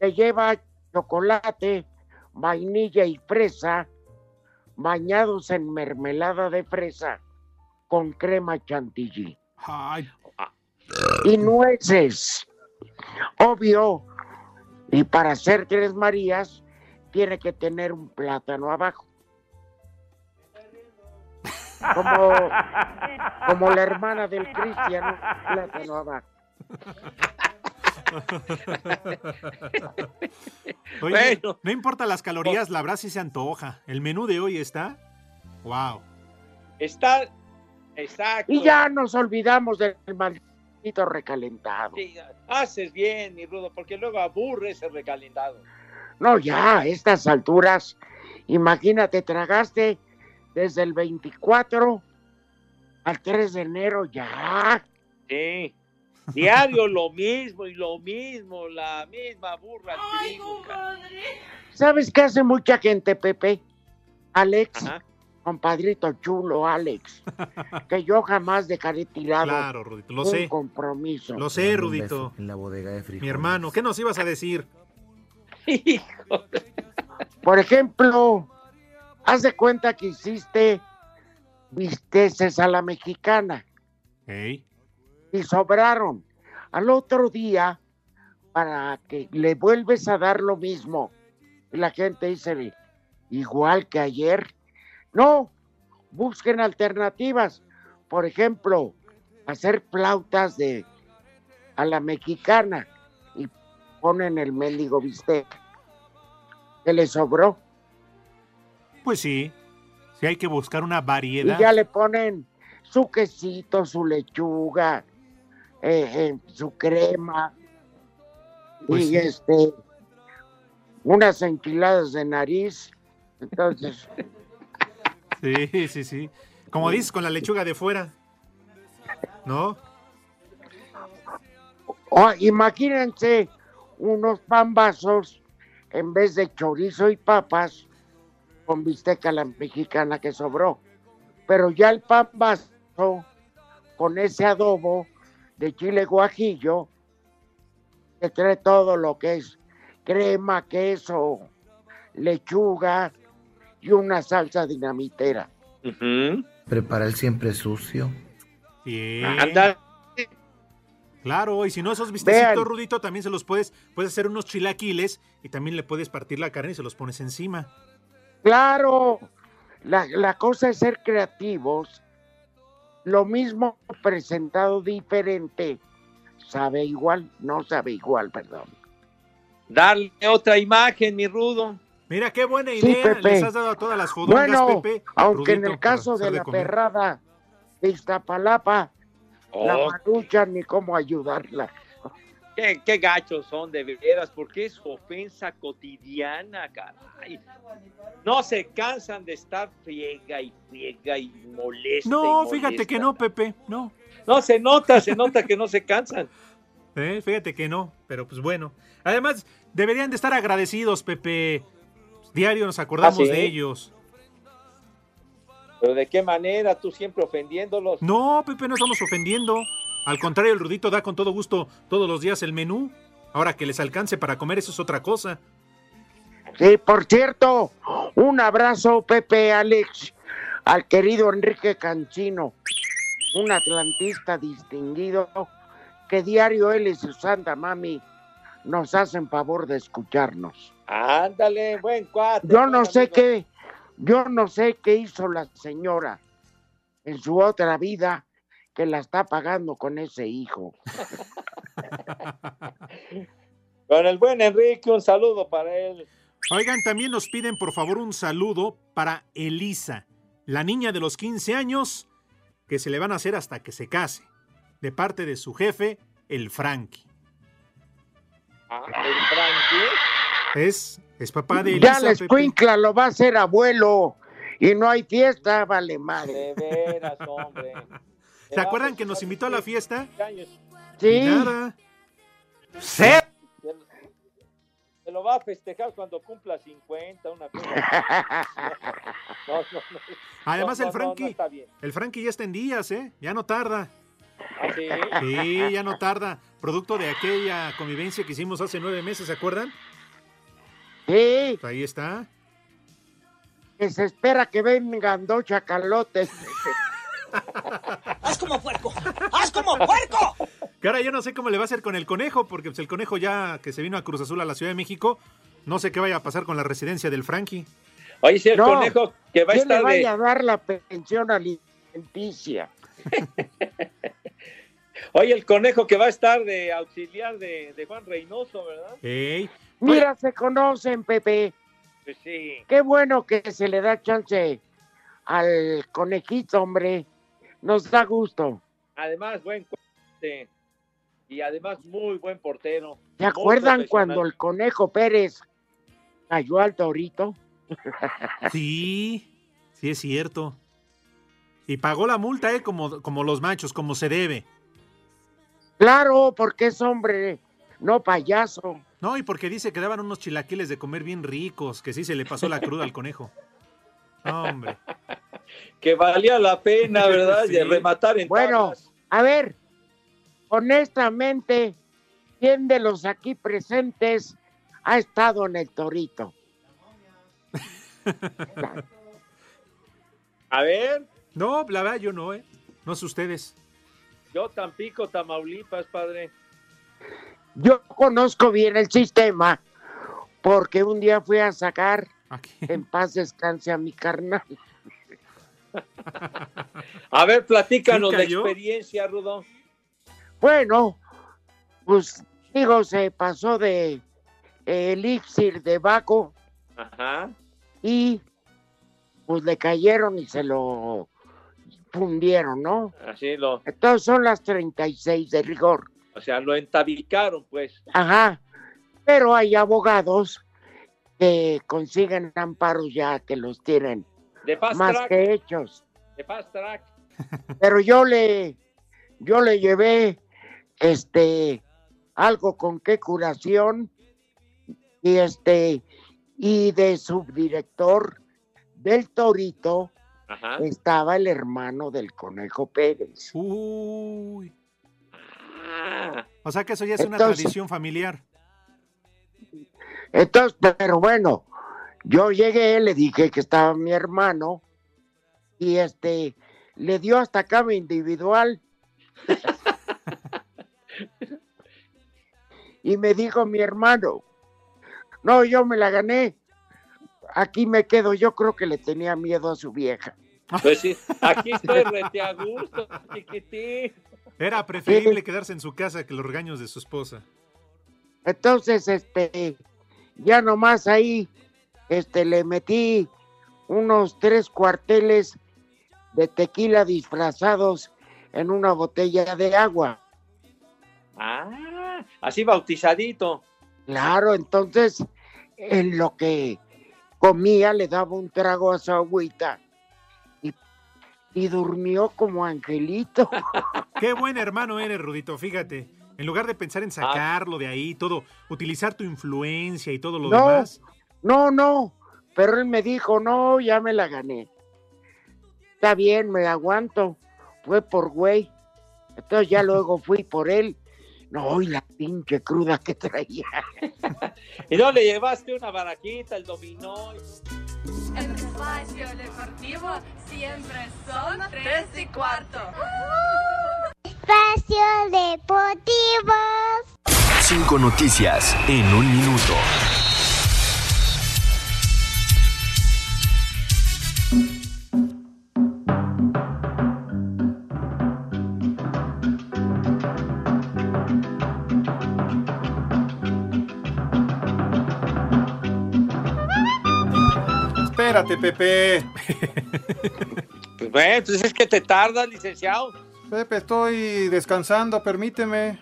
que lleva chocolate, vainilla y fresa, bañados en mermelada de fresa con crema chantilly.
Ay,
Y nueces. Obvio, y para hacer Tres Marías, tiene que tener un plátano abajo. Como, como la hermana del Cristiano, plátano abajo. [laughs]
Oye,
Bueno.
no importa las calorías, la verdad sí se antoja. El menú de hoy está. Wow.
Está, exacto.
Y ya nos olvidamos del maldito recalentado.
Sí, haces bien, mi rudo, porque luego aburre ese recalentado.
No, ya, a estas alturas, imagínate, tragaste desde el 24 al 3 de enero, ya.
Sí. Diario lo mismo y lo mismo, la misma burra ca-
¿Sabes qué hace mucha gente, Pepe? Alex,
Ajá.
compadrito chulo, Alex, que yo jamás dejaré tirado
Claro, Rudito, lo
un
sé.
compromiso.
Lo sé, Rudito.
En la bodega de frijoles.
Mi hermano, ¿qué nos ibas a decir? [laughs]
Por ejemplo, haz de cuenta que hiciste bisteces a la mexicana
Ey.
Y sobraron. Al otro día, para que le vuelves a dar lo mismo, y la gente dice, igual que ayer. No, busquen alternativas. Por ejemplo, hacer flautas de a la mexicana y ponen el mendigo bistec que le sobró.
Pues sí. Sí hay que buscar una
Y
variedad.
ya le ponen su quesito, su lechuga, eh, su crema
Pues
y
sí.
este unas enchiladas de nariz. Entonces, [laughs]
Sí, sí, sí. Como dices, con la lechuga de fuera. ¿No?
oh, imagínense unos pambazos en vez de chorizo y papas con bisteca la mexicana que sobró. Pero ya el pambazo con ese adobo de chile guajillo que trae todo lo que es crema, queso, lechuga y una salsa dinamitera.
Prepara el siempre sucio.
Bien.
Anda.
Claro, y si no esos bistecitos,
Vean.
Rudito, también se los puedes, puedes hacer unos chilaquiles y también le puedes partir la carne y se los pones encima.
Claro, la, la cosa es ser creativos. Lo mismo presentado diferente. Sabe igual, no sabe igual, perdón.
Darle otra imagen, mi rudo.
Mira qué buena
Sí,
idea.
Pepe.
Les has dado a todas las fodongas,
Bueno,
Pepe.
aunque en el caso de la
comer.
perrada de Iztapalapa, la
Oh.
maruchan ni cómo ayudarla.
Qué, qué gachos son de veras, porque es ofensa cotidiana, caray. No se cansan de estar friega y friega y molesta.
No,
y
fíjate que no, Pepe. No.
No, se nota, se nota que no se cansan. [laughs]
Eh, Fíjate que no, pero pues bueno. Además, deberían de estar agradecidos, Pepe. Diario nos acordamos
¿Ah, sí?
de ellos.
Pero de qué manera, tú siempre ofendiéndolos.
No, Pepe, no estamos ofendiendo. Al contrario, el Rudito da con todo gusto todos los días el menú. Ahora que les alcance para comer, eso es otra cosa.
Sí, por cierto, un abrazo, Pepe Alex, al querido Enrique Cancino, un atlantista distinguido que diario él y su santa mami nos hacen favor de escucharnos.
Ándale, buen cuate.
Yo no sé
amigo.
qué, yo no sé qué hizo la señora en su otra vida que la está pagando con ese hijo. [laughs]
Con el buen Enrique, un saludo para él.
Oigan, también nos piden por favor un saludo para Elisa, la niña de los 15 años que se le van a hacer hasta que se case, de parte de su jefe, el Frankie.
Ah, el Frankie.
Es, es papá de Elisa.
Ya la escuincla lo va a hacer abuelo y no hay fiesta, vale madre.
De veras, hombre.
¿Se acuerdan que nos invitó a la fiesta?
Sí.
Y nada.
Se se lo va a festejar cuando cumpla 50, una cosa. [laughs] No, no, no.
Además,
No,
el Frankie,
no está bien.
el Frankie ya está en días, ¿eh? Ya no tarda.
¿Ah, sí?
Sí, ya no tarda. Producto de aquella convivencia que hicimos hace nueve meses, ¿se acuerdan?
Sí,
Pues ahí está.
que se espera que vengan dos chacalotes. [laughs]
¡Haz como puerco! ¡Haz como puerco!
Que ahora yo no sé cómo le va a hacer con el conejo, porque pues, el conejo ya que se vino a Cruz Azul a la Ciudad de México, no sé qué vaya a pasar con la residencia del Frankie.
Oye, si el
No,
conejo que va a
¿Quién le
estar de...
vaya a dar la pensión alimenticia? [laughs]
Oye, el conejo que va a estar de auxiliar de, de Juan Reynoso, ¿verdad?
Ey,
Mira, se conocen, Pepe.
Pues sí.
Qué bueno que se le da chance al conejito, hombre. Nos da gusto.
Además, buen cuate. Y además, muy buen portero.
¿Se acuerdan cuando el conejo Pérez cayó al torito? [laughs]
sí, sí es cierto. Y pagó la multa, ¿eh? Como, como los machos, como se debe.
Claro, porque es hombre, no payaso.
No, y porque dice que daban unos chilaquiles de comer bien ricos, que sí se le pasó la cruda al conejo. [laughs] No, hombre.
Que valía la pena, [laughs] ¿verdad?
Sí.
De rematar en
Bueno,
tablas.
a ver, honestamente, ¿quién de los aquí presentes ha estado en el Torito? [laughs]
A ver,
No, la verdad yo no, ¿eh? No sé ustedes.
yo Tampico, Tamaulipas, padre.
Yo conozco bien el sistema porque un día fui a sacar en paz descanse a mi carnal. [laughs]
A ver, platícanos
¿Sí
la
cayó?
experiencia, Rudo.
Bueno, pues digo, se pasó de eh, elixir de Baco
Ajá.
y pues le cayeron y se lo fundieron, ¿no?
Así lo,
Entonces son las 36 de rigor.
o sea, lo entabicaron, pues.
Ajá. Pero hay abogados que consiguen amparos ya que los tienen
De fast
más
track,
que hechos.
de fast track. [laughs]
Pero yo le, yo le llevé este algo con qué curación y este y de subdirector del Torito
Ajá.
estaba el hermano del Conejo Pérez.
Uy.
Ah,
O sea que eso ya es una tradición familiar.
Entonces, pero bueno, yo llegué, le dije que estaba mi hermano y este le dio hasta cama individual. [laughs] y me dijo mi hermano, no, yo me la gané. Aquí me quedo, yo creo que le tenía miedo a su vieja.
pues sí, aquí [laughs] estoy rete a gusto, chiquitín.
Era preferible quedarse en su casa que los regaños de su esposa.
Entonces, este, ya nomás ahí, este, le metí unos tres cuarteles de tequila disfrazados en una botella de agua.
Ah, así bautizadito.
Claro, entonces, en lo que comía le daba un trago a su agüita y, y durmió como angelito. [laughs]
Qué buen hermano eres, Rudito, fíjate. En lugar de pensar en sacarlo de ahí, todo, utilizar tu influencia y todo lo
No.
demás.
No, no, pero él me dijo, no, ya me la gané. Está bien, me aguanto. Fue por güey. Entonces ya luego [laughs] fui por él. No, y la pinche cruda que traía. [laughs]
Y no le llevaste una barajita, el dominó.
El espacio deportivo siempre son tres y cuarto.
Espacio Deportivo.
Cinco noticias en un minuto.
Espérate, Pepe. [laughs]
Pues bueno, entonces es que te tardas, licenciado.
Pepe, estoy descansando, permíteme.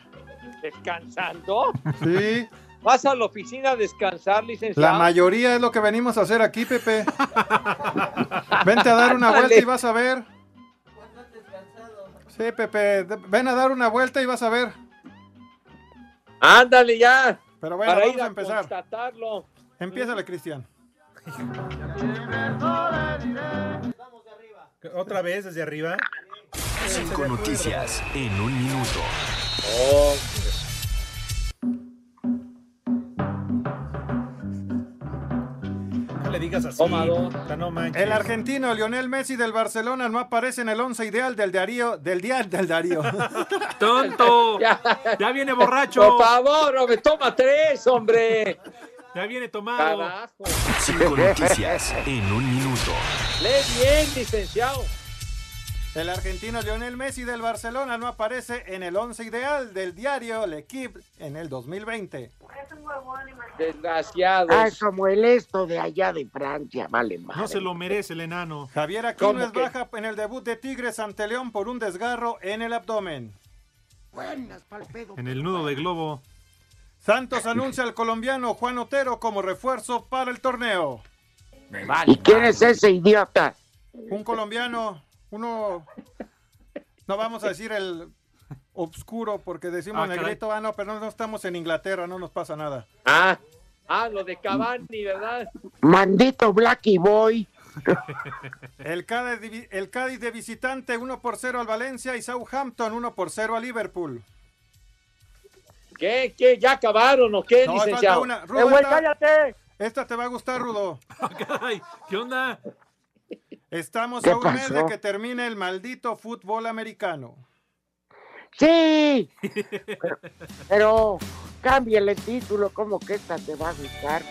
¿Descansando?
Sí,
¿Vas a la oficina a descansar, licenciado?
la mayoría es lo que venimos a hacer aquí, Pepe. Vente a dar una vuelta y vas a ver. Sí, Pepe, ven a dar una vuelta y vas a ver.
Ándale ya.
Pero bueno,
para
vamos
ir
a
a
empezar. Empiézale, Cristian. [laughs]
Otra vez desde arriba.
Cinco noticias en un minuto.
Oh,
No le digas así. No manches.
El argentino Lionel Messi del Barcelona no aparece en el once ideal del Darío, del día del Darío. [laughs]
¡Tonto! [laughs]
ya,
Ya viene borracho.
por favor, hombre, toma tres, hombre.
Ya viene tomado.
Carajo.
Cinco noticias en un minuto.
Lee bien, licenciado.
El argentino Lionel Messi del Barcelona no aparece en el once ideal del diario L'Equipe en el 2020.
Desgraciados.
Ah, como el esto de allá de Francia, vale más.
No se lo merece el enano.
Javier Aquino
¿Cómo
es
que?
baja en el debut de Tigres ante León por un desgarro en el abdomen.
Buenas, pa'l pedo.
En el nudo de globo.
Santos anuncia al colombiano Juan Otero como refuerzo para el torneo.
¿Y quién es ese idiota?
Un colombiano, uno, no vamos a decir el obscuro porque decimos
Ah, caray.
negrito, ah no, pero no, no estamos en Inglaterra, no nos pasa nada.
Ah, ah, lo de Cavani, ¿verdad?
Mandito Blacky Boy. [laughs]
El Cádiz, de vi- el Cádiz de visitante 1 por 0 al Valencia y Southampton 1 por 0 al Liverpool.
¿Qué? ¿Qué? ¿Ya acabaron o qué,
No, falta
licenciado?
una.
Eh,
Rudo,
güey,
esta-
cállate.
Esta te va a gustar, Rudo. [laughs]
Caray, ¿qué onda?
Estamos
¿Qué
a un mes de que termine el maldito fútbol americano.
Sí, pero, pero cámbiale el título, como que esta te va a gustar.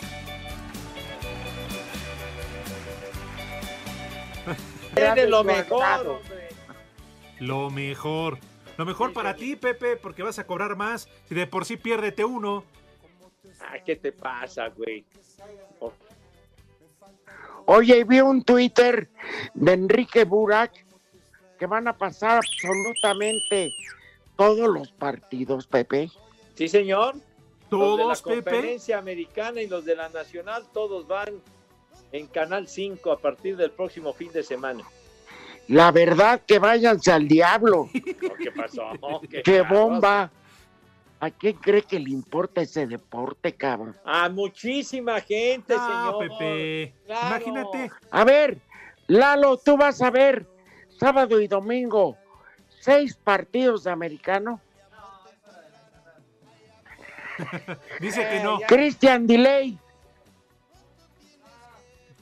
Tiene lo mejor.
Lo mejor. Lo mejor para ti, Pepe, porque vas a cobrar más. Si de por sí piérdete uno.
Ah, ¿qué te pasa, güey? Oh,
Oye, vi un Twitter de Enrique Burak que van a pasar absolutamente todos los partidos, Pepe.
Sí, señor. los de la
¿Todos, Pepe?
conferencia americana y los de la nacional, todos van en Canal 5 a partir del próximo fin de semana.
La verdad que váyanse al diablo. [laughs]
¿Qué pasó?
¡Qué bomba! ¿A quién cree que le importa ese deporte, cabrón?
A muchísima gente,
No,
señor.
Pepe.
Claro.
Imagínate.
A ver, Lalo, tú vas a ver sábado y domingo seis partidos de americano. [laughs]
Dice que no.
Christian Delay,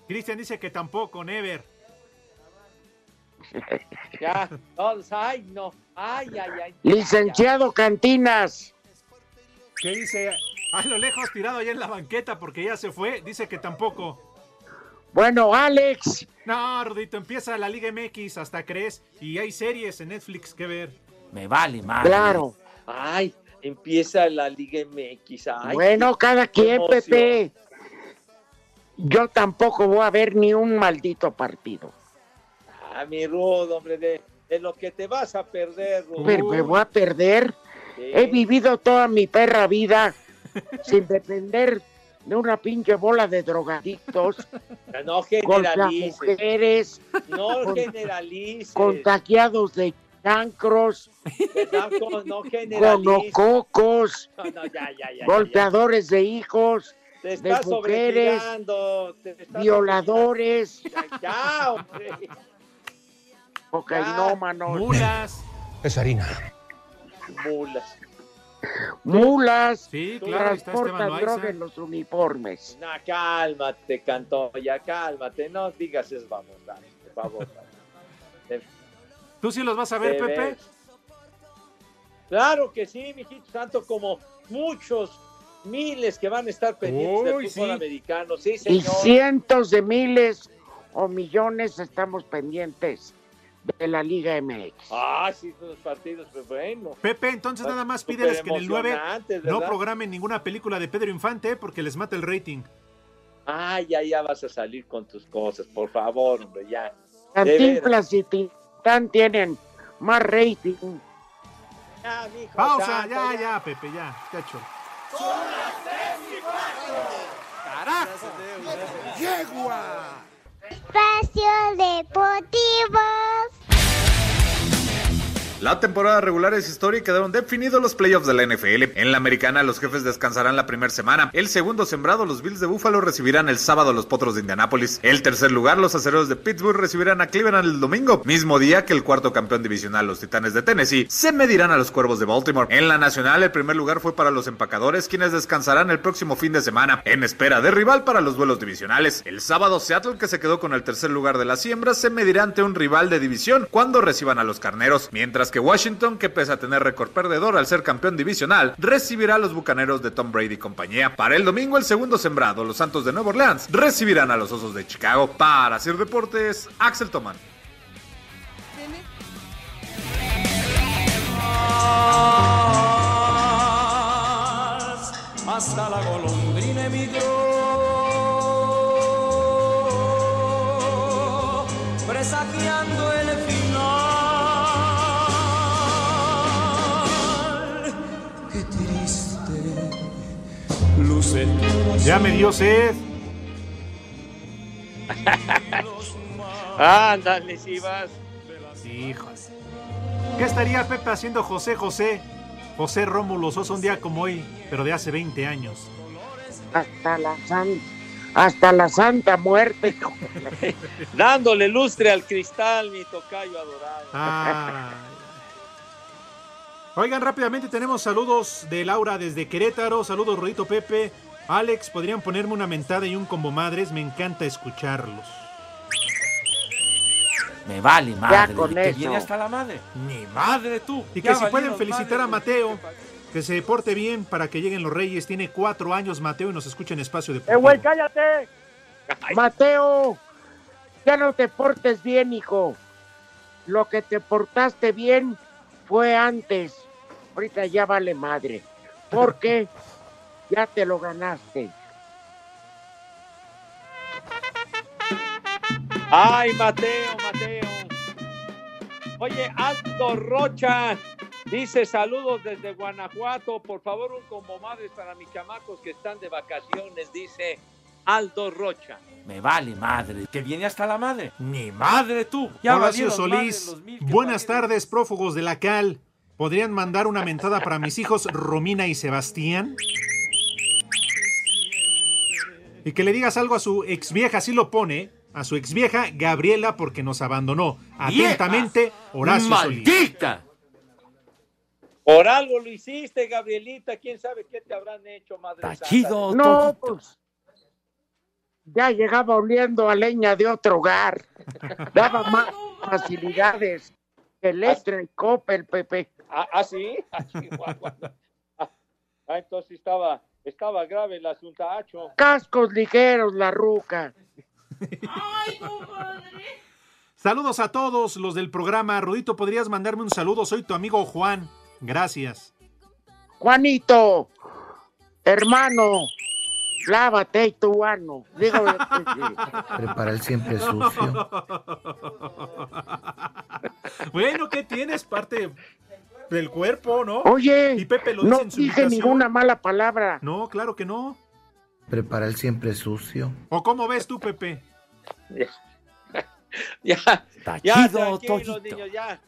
Cristian dice que tampoco, Never.
Ya, todos, ay, no. Ay, ay, ay.
licenciado Cantinas.
¿Qué dice? A lo lejos, tirado allá en la banqueta porque ya se fue. Dice que tampoco.
Bueno, Alex,
No, Rudito, empieza la Liga MX, hasta crees. Y hay series en Netflix que ver.
Me vale más.
claro.
Ay, empieza la Liga MX. Ay,
bueno, cada quien,
emoción.
Pepe. Yo tampoco voy a ver ni un maldito partido.
Ah, mi Rudo, hombre, de, de lo que te vas a perder, Rudo.
Pero me voy a perder.
Sí.
He vivido toda mi perra vida [laughs] sin depender de una pinche bola de drogadictos,
No generalices.
mujeres,
No
con-
generalices.
contagiados de chancros,
No, [laughs]
gonococos,
No, no, ya, ya, ya,
golpeadores de hijos,
Te
de
estás
mujeres,
sobretirando. te estás
violadores.
Ya, hombre.
Cocainómanos,
Mulas.
Es harina.
Mulas.
mulas,
Sí, claro,
transportan droga en los uniformes.
No, cálmate, Cantoya, cálmate. No digas es vamos, dale, por favor. [laughs] dale.
¿Tú sí los vas a ver, Pepe?
Claro que sí, mijito, tanto como muchos miles que van a estar pendientes
Uy,
del fútbol
sí.
americano. Sí,
Y
señor.
cientos de miles o millones estamos pendientes de la Liga MX.
Ah, sí, los partidos, pues bueno.
Pepe, entonces nada más pídeles que en el 9
emocionantes,
no programen ninguna película de Pedro Infante porque les mata el rating.
Ay, ya, ya vas a salir con tus cosas, por favor, hombre, ya.
Cantinflas y Tintán tienen más rating.
Ya, mijo,
Pausa, ya, ya, Pepe, ya, cacho.
Espacio Deportivo.
La temporada regular es historia y quedaron definidos los playoffs de la NFL. En la americana, los jefes descansarán la primera semana. El segundo sembrado, los Bills de Buffalo, recibirán el sábado a los Potros de Indianápolis. El tercer lugar, los acereros de Pittsburgh, recibirán a Cleveland el domingo. Mismo día que el cuarto campeón divisional, los Titanes de Tennessee, se medirán a los Cuervos de Baltimore. En la nacional, el primer lugar fue para los empacadores, quienes descansarán el próximo fin de semana, en espera de rival para los duelos divisionales. El sábado, Seattle, que se quedó con el tercer lugar de la siembra, se medirá ante un rival de división cuando reciban a los carneros. Mientras que Washington, que pese a tener récord perdedor al ser campeón divisional, recibirá a los bucaneros de Tom Brady y compañía. Para el domingo, el segundo sembrado, los Santos de Nueva Orleans, recibirán a los Osos de Chicago. Para Sir Deportes, Axel Toman.
Hasta la golondrina presagiando el final. Luce todo
Ya me dio sed. [laughs]
Ándale, si vas.
Hijos. ¿Qué estaría Pepe haciendo José José? José Rómulo Sosa un día como hoy, pero de hace 20 años.
Hasta la, san- hasta la Santa Muerte. [laughs]
Dándole lustre al cristal, mi tocayo adorado.
Ah. Oigan, rápidamente tenemos saludos de Laura desde Querétaro. Saludos, Rodito Pepe. Alex, ¿podrían ponerme una mentada y un combo madres? Me encanta escucharlos.
Me vale madre.
con
que
eso.
viene hasta la madre. Ni madre tú.
Y
Ya
que si pueden felicitar a
madre,
Mateo, que se porte bien para que lleguen los Reyes. Tiene cuatro años Mateo y nos escucha en Espacio
¡Eh,
Deportivo.
güey, cállate! Mateo, ya no te portes bien, hijo. Lo que te portaste bien fue antes. Ahorita ya vale madre. Porque [laughs] ya te lo ganaste.
Ay, Mateo, Mateo. Oye, Aldo Rocha dice saludos desde Guanajuato. Por favor, un combo madres para mis chamacos que están de vacaciones, dice Aldo Rocha.
Me vale madre. Que viene hasta la madre. Ni madre tú. Ya
Horacio Solís, buenas tardes, prófugos de la Cal. ¿Podrían mandar una mentada para mis hijos Romina y Sebastián? Y que le digas algo a su exvieja, así lo pone, a su exvieja Gabriela porque nos abandonó. Atentamente, Horacio Solís.
¡Maldita!
Por algo lo hiciste, Gabrielita. ¿Quién sabe qué te habrán hecho, madre santa?
chido,
No, pues. Ya llegaba oliendo a leña de otro hogar. [laughs] Daba más facilidades que Electra y Coppel, Pepe.
¿Ah, ah, sí? [laughs] Ah. Ah, ah, entonces estaba, estaba grave el asuntacho.
Cascos ligeros, la ruca.
Saludos a todos los del programa. Rudito, ¿podrías mandarme un saludo? Soy tu amigo Juan. Gracias.
Juanito, hermano, lávate tu ano. Digo,
Prepara el siempre sucio. [laughs]
bueno, ¿qué tienes? Parte del cuerpo, ¿no?
Oye,
y Pepe lo dice
no
en su
dije
invitación.
ninguna mala palabra.
No, claro que no.
Prepara el siempre sucio.
¿O cómo ves tú, Pepe? [laughs]
Ya, ya,
chido,
tranquilos,
Toñito.
niños, ya.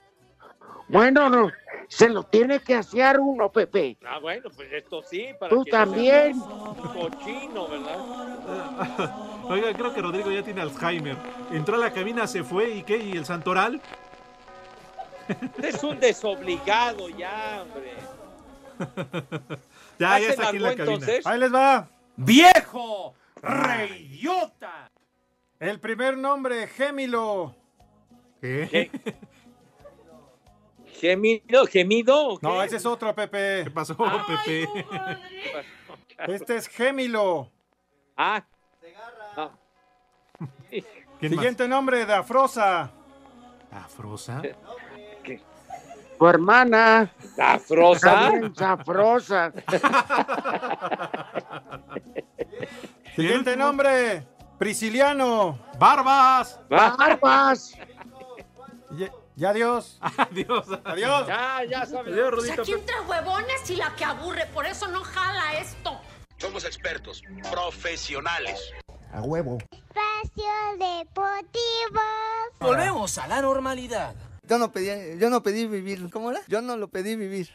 Bueno, no, se lo tiene que hacer uno, Pepe.
Ah, bueno, pues esto sí. Para
Tú
que no
también.
Cochino, ¿verdad? [laughs]
Oiga, creo que Rodrigo ya tiene Alzheimer. Entró a la cabina, se fue y qué, y el Santoral. [laughs]
Es un desobligado ya, hombre.
Ya, ya
¿Hacen
está aquí en la cabina.
entonces?
Ahí les va.
¡Viejo! ¡Reyota!
El primer nombre, Gémilo.
¿Qué?
¿Gemido? ¿Gemido? o qué?
No, ese es otro, Pepe.
¿Qué pasó, Pepe?
Este es Gémilo.
Ah.
¿Quién [laughs]
Siguiente nombre, Dafrosa.
¿Afrosa? [laughs]
Tu hermana.
¿Afrosa?
También Zafrosa. [laughs]
Siguiente nombre, Prisciliano.
¡Barbas!
Barbas.
Ya, ya adiós. [laughs]
Adiós.
Adiós.
Ya, ya sabes.
Adiós,
Pues aquí entre huevones y la que aburre, por eso no jala esto.
Somos expertos, profesionales.
A huevo.
Espacio Deportivo.
Volvemos a la normalidad.
Yo no pedí, yo no pedí vivir. ¿Cómo era? Yo no lo pedí vivir.